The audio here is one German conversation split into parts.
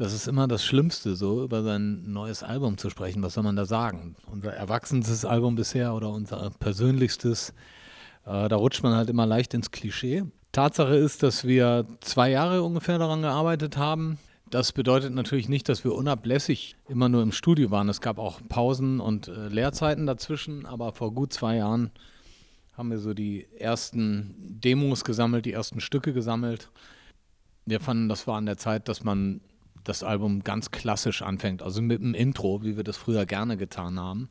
Das ist immer das Schlimmste, so über sein neues Album zu sprechen. Was soll man da sagen? Unser erwachsenstes Album bisher oder unser persönlichstes, äh, da rutscht man halt immer leicht ins Klischee. Tatsache ist, dass wir zwei Jahre ungefähr daran gearbeitet haben. Das bedeutet natürlich nicht, dass wir unablässig immer nur im Studio waren. Es gab auch Pausen und äh, Lehrzeiten dazwischen, aber vor gut zwei Jahren haben wir so die ersten Demos gesammelt, die ersten Stücke gesammelt. Wir fanden, das war an der Zeit, dass man das Album ganz klassisch anfängt, also mit einem Intro, wie wir das früher gerne getan haben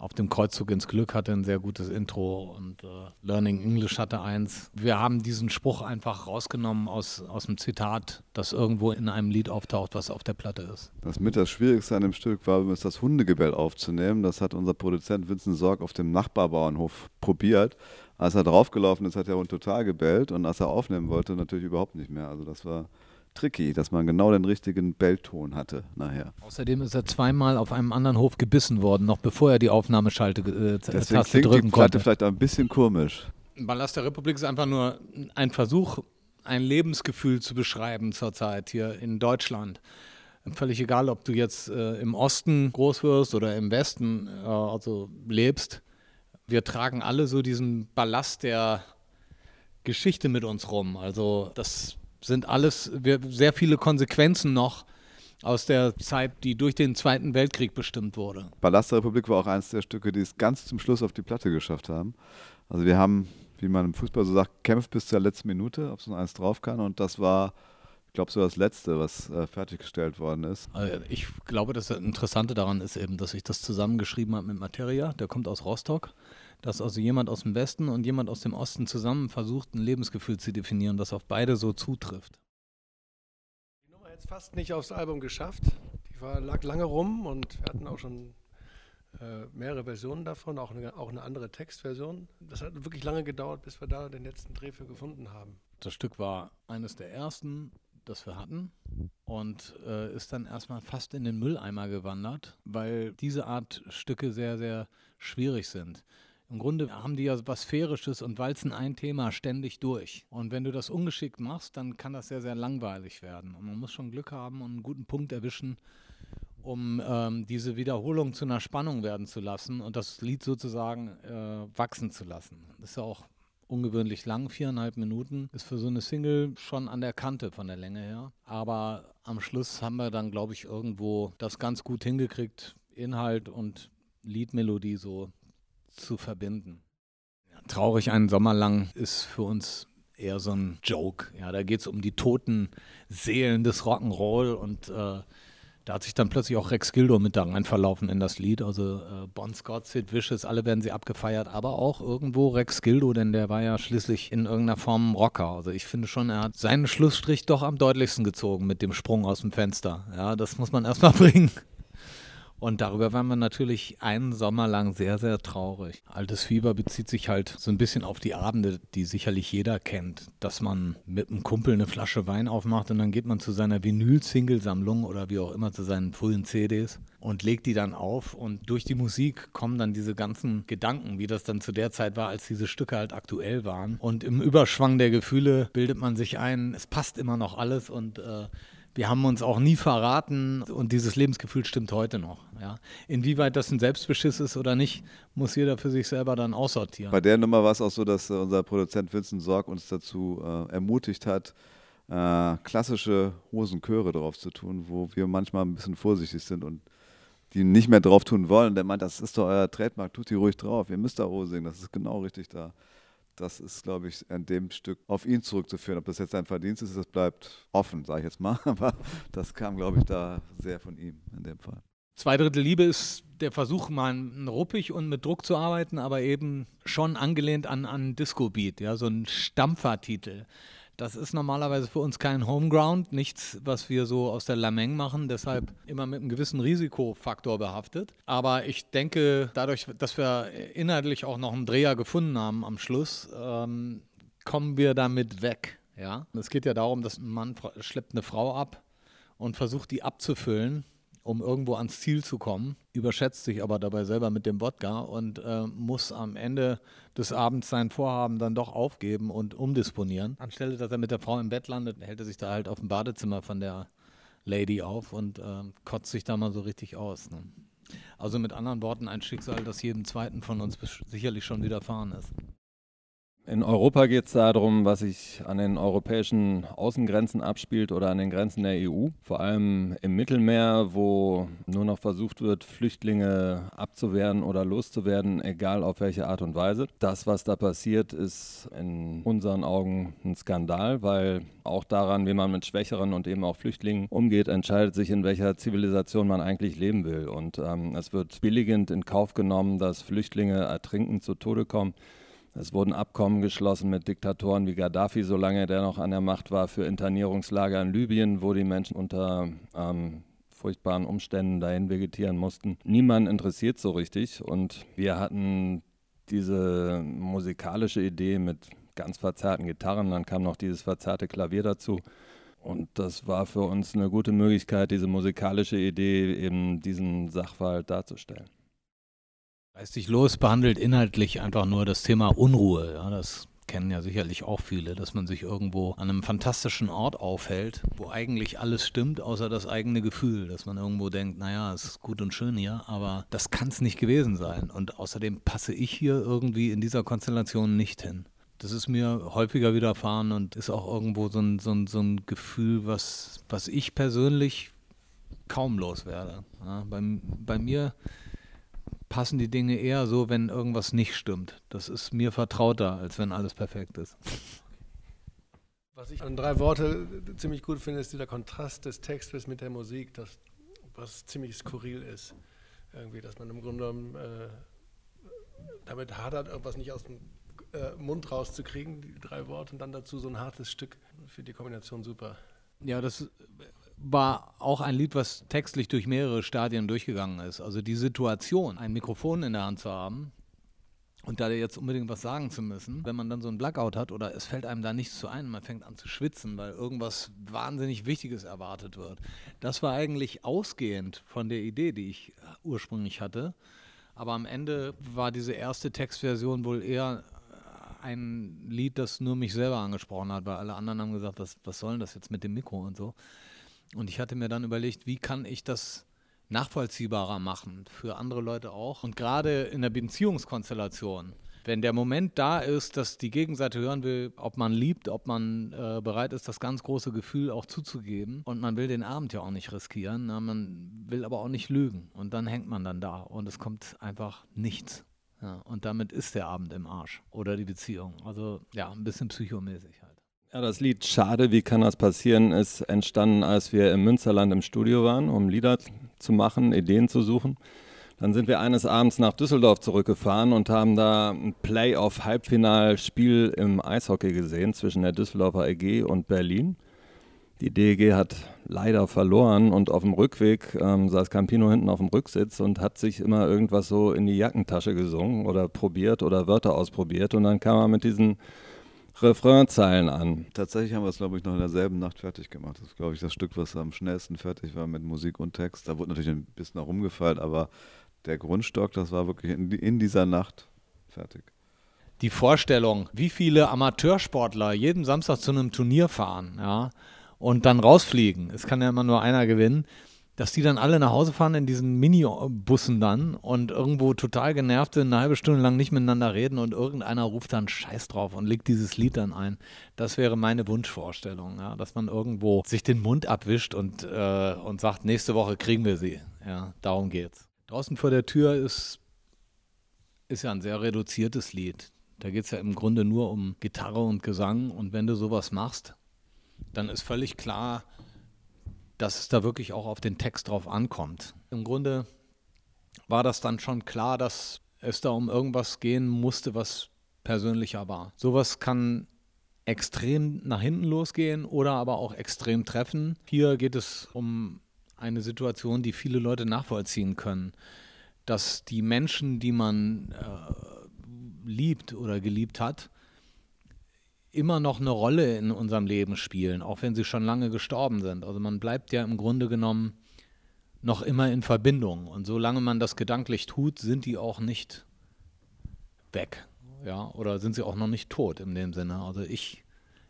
auf dem Kreuzzug ins Glück hatte ein sehr gutes Intro und äh, Learning English hatte eins. Wir haben diesen Spruch einfach rausgenommen aus, aus dem Zitat, das irgendwo in einem Lied auftaucht, was auf der Platte ist. Das mit das Schwierigste an dem Stück war, das Hundegebell aufzunehmen. Das hat unser Produzent Vincent Sorg auf dem Nachbarbauernhof probiert. Als er draufgelaufen ist, hat der Hund total gebellt und als er aufnehmen wollte, natürlich überhaupt nicht mehr. Also das war tricky, dass man genau den richtigen Bellton hatte nachher. Außerdem ist er zweimal auf einem anderen Hof gebissen worden, noch bevor er die Aufnahmeschalte äh, Deswegen Taste drücken die Platte konnte. vielleicht ein bisschen komisch. Ballast der Republik ist einfach nur ein Versuch, ein Lebensgefühl zu beschreiben zurzeit hier in Deutschland. Völlig egal, ob du jetzt äh, im Osten groß wirst oder im Westen äh, also lebst. Wir tragen alle so diesen Ballast der Geschichte mit uns rum. Also das sind alles sehr viele Konsequenzen noch aus der Zeit, die durch den Zweiten Weltkrieg bestimmt wurde. Ballast der Republik war auch eines der Stücke, die es ganz zum Schluss auf die Platte geschafft haben. Also wir haben, wie man im Fußball so sagt, kämpft bis zur letzten Minute, ob so eins drauf kann. Und das war, ich glaube, so das Letzte, was äh, fertiggestellt worden ist. Also ich glaube, das Interessante daran ist eben, dass ich das zusammengeschrieben habe mit Materia. Der kommt aus Rostock dass also jemand aus dem Westen und jemand aus dem Osten zusammen versucht, ein Lebensgefühl zu definieren, das auf beide so zutrifft. Die Nummer hat es fast nicht aufs Album geschafft. Die war, lag lange rum und wir hatten auch schon äh, mehrere Versionen davon, auch eine, auch eine andere Textversion. Das hat wirklich lange gedauert, bis wir da den letzten Dreh für gefunden haben. Das Stück war eines der ersten, das wir hatten und äh, ist dann erstmal fast in den Mülleimer gewandert, weil diese Art Stücke sehr, sehr schwierig sind. Im Grunde haben die ja was Sphärisches und walzen ein Thema ständig durch. Und wenn du das ungeschickt machst, dann kann das sehr, sehr langweilig werden. Und man muss schon Glück haben und einen guten Punkt erwischen, um ähm, diese Wiederholung zu einer Spannung werden zu lassen und das Lied sozusagen äh, wachsen zu lassen. Das ist ja auch ungewöhnlich lang, viereinhalb Minuten. Ist für so eine Single schon an der Kante von der Länge her. Aber am Schluss haben wir dann, glaube ich, irgendwo das ganz gut hingekriegt, Inhalt und Liedmelodie so zu verbinden. Traurig einen Sommer lang ist für uns eher so ein Joke. Ja, da geht es um die toten Seelen des Rock'n'Roll und äh, da hat sich dann plötzlich auch Rex Gildo mit da rein verlaufen in das Lied. Also äh, Bon Scott, Sid Vicious, alle werden sie abgefeiert, aber auch irgendwo Rex Gildo, denn der war ja schließlich in irgendeiner Form ein Rocker. Also ich finde schon, er hat seinen Schlussstrich doch am deutlichsten gezogen mit dem Sprung aus dem Fenster. Ja, das muss man erstmal bringen. Und darüber waren wir natürlich einen Sommer lang sehr, sehr traurig. Altes Fieber bezieht sich halt so ein bisschen auf die Abende, die sicherlich jeder kennt, dass man mit einem Kumpel eine Flasche Wein aufmacht und dann geht man zu seiner Vinyl-Single-Sammlung oder wie auch immer zu seinen frühen CDs und legt die dann auf und durch die Musik kommen dann diese ganzen Gedanken, wie das dann zu der Zeit war, als diese Stücke halt aktuell waren. Und im Überschwang der Gefühle bildet man sich ein, es passt immer noch alles und äh, wir haben uns auch nie verraten und dieses Lebensgefühl stimmt heute noch. Ja. Inwieweit das ein Selbstbeschiss ist oder nicht, muss jeder für sich selber dann aussortieren. Bei der Nummer war es auch so, dass äh, unser Produzent Vincent Sorg uns dazu äh, ermutigt hat, äh, klassische Hosenchöre drauf zu tun, wo wir manchmal ein bisschen vorsichtig sind und die nicht mehr drauf tun wollen. Der meint, das ist doch euer Trademark, tut die ruhig drauf, ihr müsst da Hose singen, das ist genau richtig da das ist, glaube ich, an dem Stück auf ihn zurückzuführen. Ob das jetzt sein Verdienst ist, das bleibt offen, sage ich jetzt mal. Aber das kam, glaube ich, da sehr von ihm in dem Fall. Zwei Drittel Liebe ist der Versuch, mal ruppig und mit Druck zu arbeiten, aber eben schon angelehnt an, an Disco-Beat, ja, so ein Stampfertitel. Das ist normalerweise für uns kein Homeground, nichts, was wir so aus der Lameng machen, deshalb immer mit einem gewissen Risikofaktor behaftet. Aber ich denke, dadurch, dass wir inhaltlich auch noch einen Dreher gefunden haben am Schluss, ähm, kommen wir damit weg. Ja? Es geht ja darum, dass ein Mann schleppt eine Frau ab und versucht, die abzufüllen um irgendwo ans Ziel zu kommen, überschätzt sich aber dabei selber mit dem Wodka und äh, muss am Ende des Abends sein Vorhaben dann doch aufgeben und umdisponieren. Anstelle, dass er mit der Frau im Bett landet, hält er sich da halt auf dem Badezimmer von der Lady auf und äh, kotzt sich da mal so richtig aus. Ne? Also mit anderen Worten ein Schicksal, das jedem zweiten von uns sicherlich schon widerfahren ist. In Europa geht es darum, was sich an den europäischen Außengrenzen abspielt oder an den Grenzen der EU. Vor allem im Mittelmeer, wo nur noch versucht wird, Flüchtlinge abzuwehren oder loszuwerden, egal auf welche Art und Weise. Das, was da passiert, ist in unseren Augen ein Skandal, weil auch daran, wie man mit Schwächeren und eben auch Flüchtlingen umgeht, entscheidet sich, in welcher Zivilisation man eigentlich leben will. Und ähm, es wird billigend in Kauf genommen, dass Flüchtlinge ertrinken, zu Tode kommen. Es wurden Abkommen geschlossen mit Diktatoren wie Gaddafi, solange der noch an der Macht war, für Internierungslager in Libyen, wo die Menschen unter ähm, furchtbaren Umständen dahin vegetieren mussten. Niemand interessiert so richtig und wir hatten diese musikalische Idee mit ganz verzerrten Gitarren, dann kam noch dieses verzerrte Klavier dazu. Und das war für uns eine gute Möglichkeit, diese musikalische Idee eben diesen Sachverhalt darzustellen. Geistig los behandelt inhaltlich einfach nur das Thema Unruhe. Ja, das kennen ja sicherlich auch viele, dass man sich irgendwo an einem fantastischen Ort aufhält, wo eigentlich alles stimmt, außer das eigene Gefühl, dass man irgendwo denkt, naja, es ist gut und schön hier, aber das kann es nicht gewesen sein. Und außerdem passe ich hier irgendwie in dieser Konstellation nicht hin. Das ist mir häufiger widerfahren und ist auch irgendwo so ein, so ein, so ein Gefühl, was, was ich persönlich kaum loswerde. Ja, bei, bei mir passen die Dinge eher so, wenn irgendwas nicht stimmt. Das ist mir vertrauter, als wenn alles perfekt ist. Was ich an drei Worte ziemlich gut finde, ist dieser Kontrast des Textes mit der Musik, das, was ziemlich skurril ist. Irgendwie, dass man im Grunde genommen äh, damit hadert, irgendwas nicht aus dem äh, Mund rauszukriegen, die drei Worte, und dann dazu so ein hartes Stück. Für die Kombination super. Ja, das war auch ein Lied, was textlich durch mehrere Stadien durchgegangen ist. Also die Situation, ein Mikrofon in der Hand zu haben und da jetzt unbedingt was sagen zu müssen, wenn man dann so einen Blackout hat oder es fällt einem da nichts zu ein, man fängt an zu schwitzen, weil irgendwas wahnsinnig Wichtiges erwartet wird. Das war eigentlich ausgehend von der Idee, die ich ursprünglich hatte. Aber am Ende war diese erste Textversion wohl eher ein Lied, das nur mich selber angesprochen hat, weil alle anderen haben gesagt, was, was soll denn das jetzt mit dem Mikro und so. Und ich hatte mir dann überlegt, wie kann ich das nachvollziehbarer machen, für andere Leute auch. Und gerade in der Beziehungskonstellation, wenn der Moment da ist, dass die Gegenseite hören will, ob man liebt, ob man äh, bereit ist, das ganz große Gefühl auch zuzugeben. Und man will den Abend ja auch nicht riskieren, na, man will aber auch nicht lügen. Und dann hängt man dann da und es kommt einfach nichts. Ja, und damit ist der Abend im Arsch oder die Beziehung. Also ja, ein bisschen psychomäßig. Ja, das Lied Schade, wie kann das passieren, ist entstanden, als wir im Münsterland im Studio waren, um Lieder zu machen, Ideen zu suchen. Dann sind wir eines Abends nach Düsseldorf zurückgefahren und haben da ein Playoff-Halbfinalspiel im Eishockey gesehen zwischen der Düsseldorfer EG und Berlin. Die DEG hat leider verloren und auf dem Rückweg ähm, saß Campino hinten auf dem Rücksitz und hat sich immer irgendwas so in die Jackentasche gesungen oder probiert oder Wörter ausprobiert. Und dann kam er mit diesen Refrainzeilen an. Tatsächlich haben wir es, glaube ich, noch in derselben Nacht fertig gemacht. Das ist, glaube ich, das Stück, was am schnellsten fertig war mit Musik und Text. Da wurde natürlich ein bisschen herumgefeilt, aber der Grundstock, das war wirklich in, in dieser Nacht fertig. Die Vorstellung, wie viele Amateursportler jeden Samstag zu einem Turnier fahren, ja, und dann rausfliegen. Es kann ja immer nur einer gewinnen dass die dann alle nach Hause fahren in diesen Minibussen dann und irgendwo total genervt sind, eine halbe Stunde lang nicht miteinander reden und irgendeiner ruft dann Scheiß drauf und legt dieses Lied dann ein. Das wäre meine Wunschvorstellung, ja, dass man irgendwo sich den Mund abwischt und, äh, und sagt, nächste Woche kriegen wir sie. Ja, darum geht's. Draußen vor der Tür ist, ist ja ein sehr reduziertes Lied. Da geht es ja im Grunde nur um Gitarre und Gesang und wenn du sowas machst, dann ist völlig klar, dass es da wirklich auch auf den Text drauf ankommt. Im Grunde war das dann schon klar, dass es da um irgendwas gehen musste, was persönlicher war. Sowas kann extrem nach hinten losgehen oder aber auch extrem treffen. Hier geht es um eine Situation, die viele Leute nachvollziehen können, dass die Menschen, die man äh, liebt oder geliebt hat, immer noch eine Rolle in unserem Leben spielen, auch wenn sie schon lange gestorben sind. Also man bleibt ja im Grunde genommen noch immer in Verbindung. Und solange man das gedanklich tut, sind die auch nicht weg. Ja, oder sind sie auch noch nicht tot in dem Sinne. Also ich,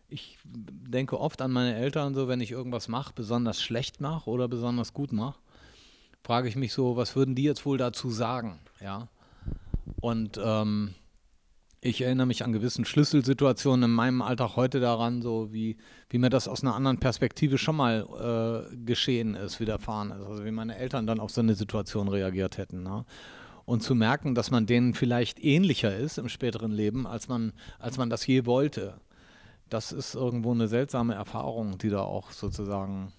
ich denke oft an meine Eltern, so wenn ich irgendwas mache, besonders schlecht mache oder besonders gut mache, frage ich mich so, was würden die jetzt wohl dazu sagen? Ja. Und ähm, ich erinnere mich an gewissen Schlüsselsituationen in meinem Alltag heute daran, so wie, wie mir das aus einer anderen Perspektive schon mal äh, geschehen ist, widerfahren ist. Also wie meine Eltern dann auf so eine Situation reagiert hätten. Ne? Und zu merken, dass man denen vielleicht ähnlicher ist im späteren Leben, als man, als man das je wollte. Das ist irgendwo eine seltsame Erfahrung, die da auch sozusagen,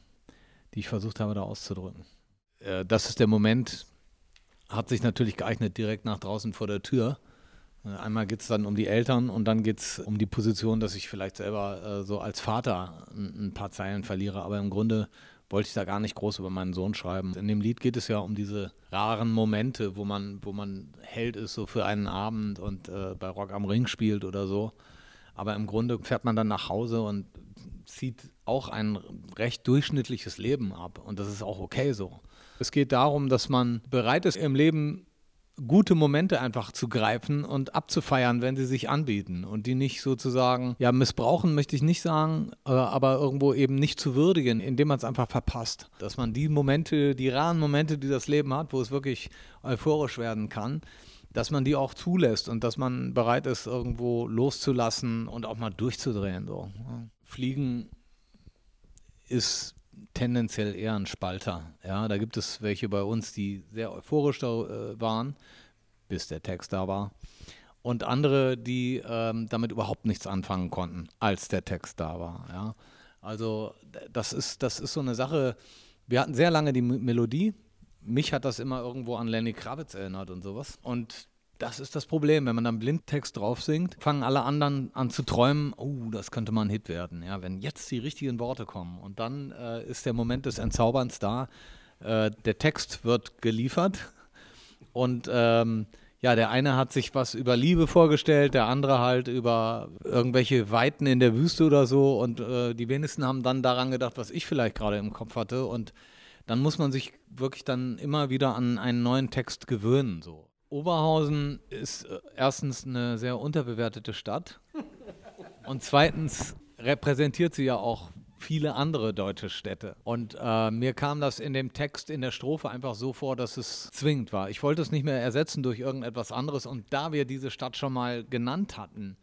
die ich versucht habe, da auszudrücken. Äh, das ist der Moment, hat sich natürlich geeignet direkt nach draußen vor der Tür einmal geht es dann um die Eltern und dann geht es um die Position, dass ich vielleicht selber äh, so als Vater ein, ein, paar Zeilen verliere. Aber im Grunde wollte ich da gar nicht groß über meinen Sohn schreiben. In dem Lied geht es ja um diese raren Momente, wo man, wo man Held ist so für einen Abend und äh, bei Rock am Ring spielt oder so. Aber im Grunde fährt man dann nach Hause und zieht auch ein recht durchschnittliches Leben ab. Und das ist auch okay so. Es geht darum, dass man bereit ist, im Leben gute Momente einfach zu greifen und abzufeiern, wenn sie sich anbieten und die nicht sozusagen, ja, missbrauchen möchte ich nicht sagen, äh, aber irgendwo eben nicht zu würdigen, indem man es einfach verpasst. Dass man die Momente, die raren Momente, die das Leben hat, wo es wirklich euphorisch werden kann, dass man die auch zulässt und dass man bereit ist, irgendwo loszulassen und auch mal durchzudrehen. So. Fliegen ist tendenziell eher ein Spalter. Ja, da gibt es welche bei uns, die sehr euphorisch da, äh, waren, bis der Text da war. Und andere, die ähm, damit überhaupt nichts anfangen konnten, als der Text da war. Ja. Also das ist, das ist so eine Sache. Wir hatten sehr lange die Melodie. Mich hat das immer irgendwo an Lenny Kravitz erinnert und sowas. Und das ist das Problem. Wenn man dann Blindtext drauf singt, fangen alle anderen an zu träumen, oh, das könnte mal ein Hit werden. Ja, wenn jetzt die richtigen Worte kommen und dann äh, ist der Moment des Entzauberns da. Äh, der Text wird geliefert und ähm, ja, der eine hat sich was über Liebe vorgestellt, der andere halt über irgendwelche Weiten in der Wüste oder so und äh, die wenigsten haben dann daran gedacht, was ich vielleicht gerade im Kopf hatte und dann muss man sich wirklich dann immer wieder an einen neuen Text gewöhnen so. Oberhausen ist äh, erstens eine sehr unterbewertete Stadt und zweitens repräsentiert sie ja auch viele andere deutsche Städte. Und äh, mir kam das in dem Text in der Strophe einfach so vor, dass es zwingend war. Ich wollte es nicht mehr ersetzen durch irgendetwas anderes. Und da wir diese Stadt schon mal genannt hatten,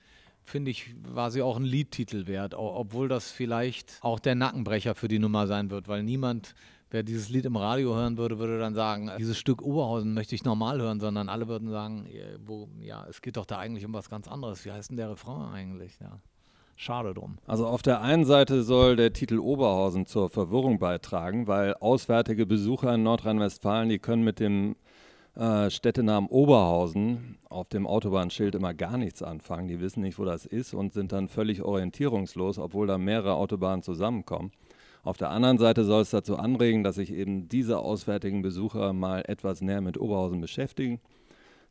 finde ich, war sie auch ein Liedtitel wert, obwohl das vielleicht auch der Nackenbrecher für die Nummer sein wird, weil niemand wer dieses Lied im Radio hören würde, würde dann sagen, dieses Stück Oberhausen möchte ich normal hören, sondern alle würden sagen, wo, ja, es geht doch da eigentlich um was ganz anderes. Wie heißt denn der Refrain eigentlich? Ja. Schade drum. Also auf der einen Seite soll der Titel Oberhausen zur Verwirrung beitragen, weil auswärtige Besucher in Nordrhein-Westfalen, die können mit dem äh, Städtenamen Oberhausen auf dem Autobahnschild immer gar nichts anfangen. Die wissen nicht, wo das ist und sind dann völlig orientierungslos, obwohl da mehrere Autobahnen zusammenkommen. Auf der anderen Seite soll es dazu anregen, dass sich eben diese auswärtigen Besucher mal etwas näher mit Oberhausen beschäftigen.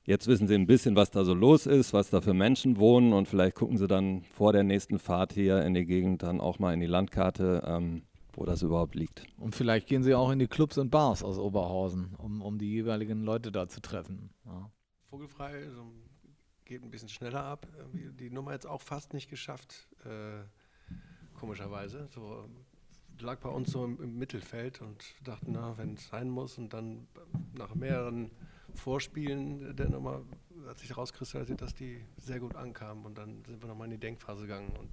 Jetzt wissen sie ein bisschen, was da so los ist, was da für Menschen wohnen und vielleicht gucken sie dann vor der nächsten Fahrt hier in die Gegend dann auch mal in die Landkarte, ähm, wo das überhaupt liegt. Und vielleicht gehen sie auch in die Clubs und Bars aus Oberhausen, um, um die jeweiligen Leute da zu treffen. Ja. Vogelfrei so geht ein bisschen schneller ab. Die Nummer jetzt auch fast nicht geschafft, äh, komischerweise. So lag bei uns so im, im Mittelfeld und dachten, na, wenn es sein muss und dann nach mehreren Vorspielen der Nummer hat sich herauskristallisiert, dass die sehr gut ankamen und dann sind wir nochmal in die Denkphase gegangen und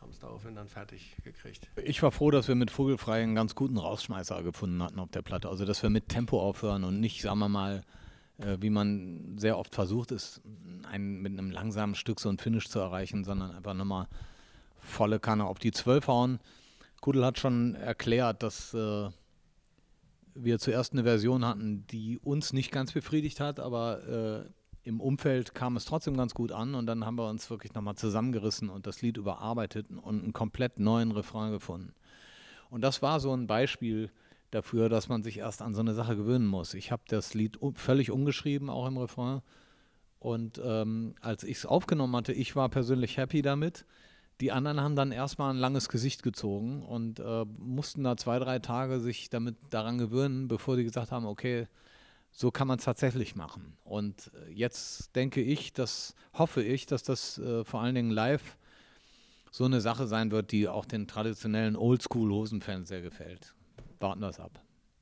haben es daraufhin dann fertig gekriegt. Ich war froh, dass wir mit Vogelfrei einen ganz guten Rausschmeißer gefunden hatten auf der Platte. Also, dass wir mit Tempo aufhören und nicht, sagen wir mal, äh, wie man sehr oft versucht ist, ein, mit einem langsamen Stück so ein Finish zu erreichen, sondern einfach nochmal volle Kanne auf die 12 hauen. Kudel hat schon erklärt, dass äh, wir zuerst eine Version hatten, die uns nicht ganz befriedigt hat, aber äh, im Umfeld kam es trotzdem ganz gut an und dann haben wir uns wirklich nochmal zusammengerissen und das Lied überarbeitet und einen komplett neuen Refrain gefunden. Und das war so ein Beispiel dafür, dass man sich erst an so eine Sache gewöhnen muss. Ich habe das Lied völlig umgeschrieben, auch im Refrain. Und ähm, als ich es aufgenommen hatte, ich war persönlich happy damit. Die anderen haben dann erstmal ein langes Gesicht gezogen und äh, mussten da zwei, drei Tage sich damit daran gewöhnen, bevor die gesagt haben, okay, so kann man es tatsächlich machen. Und äh, jetzt denke ich, dass hoffe ich, dass das äh, vor allen Dingen live so eine Sache sein wird, die auch den traditionellen Oldschool-Hosenfans sehr gefällt. Warten wir es ab.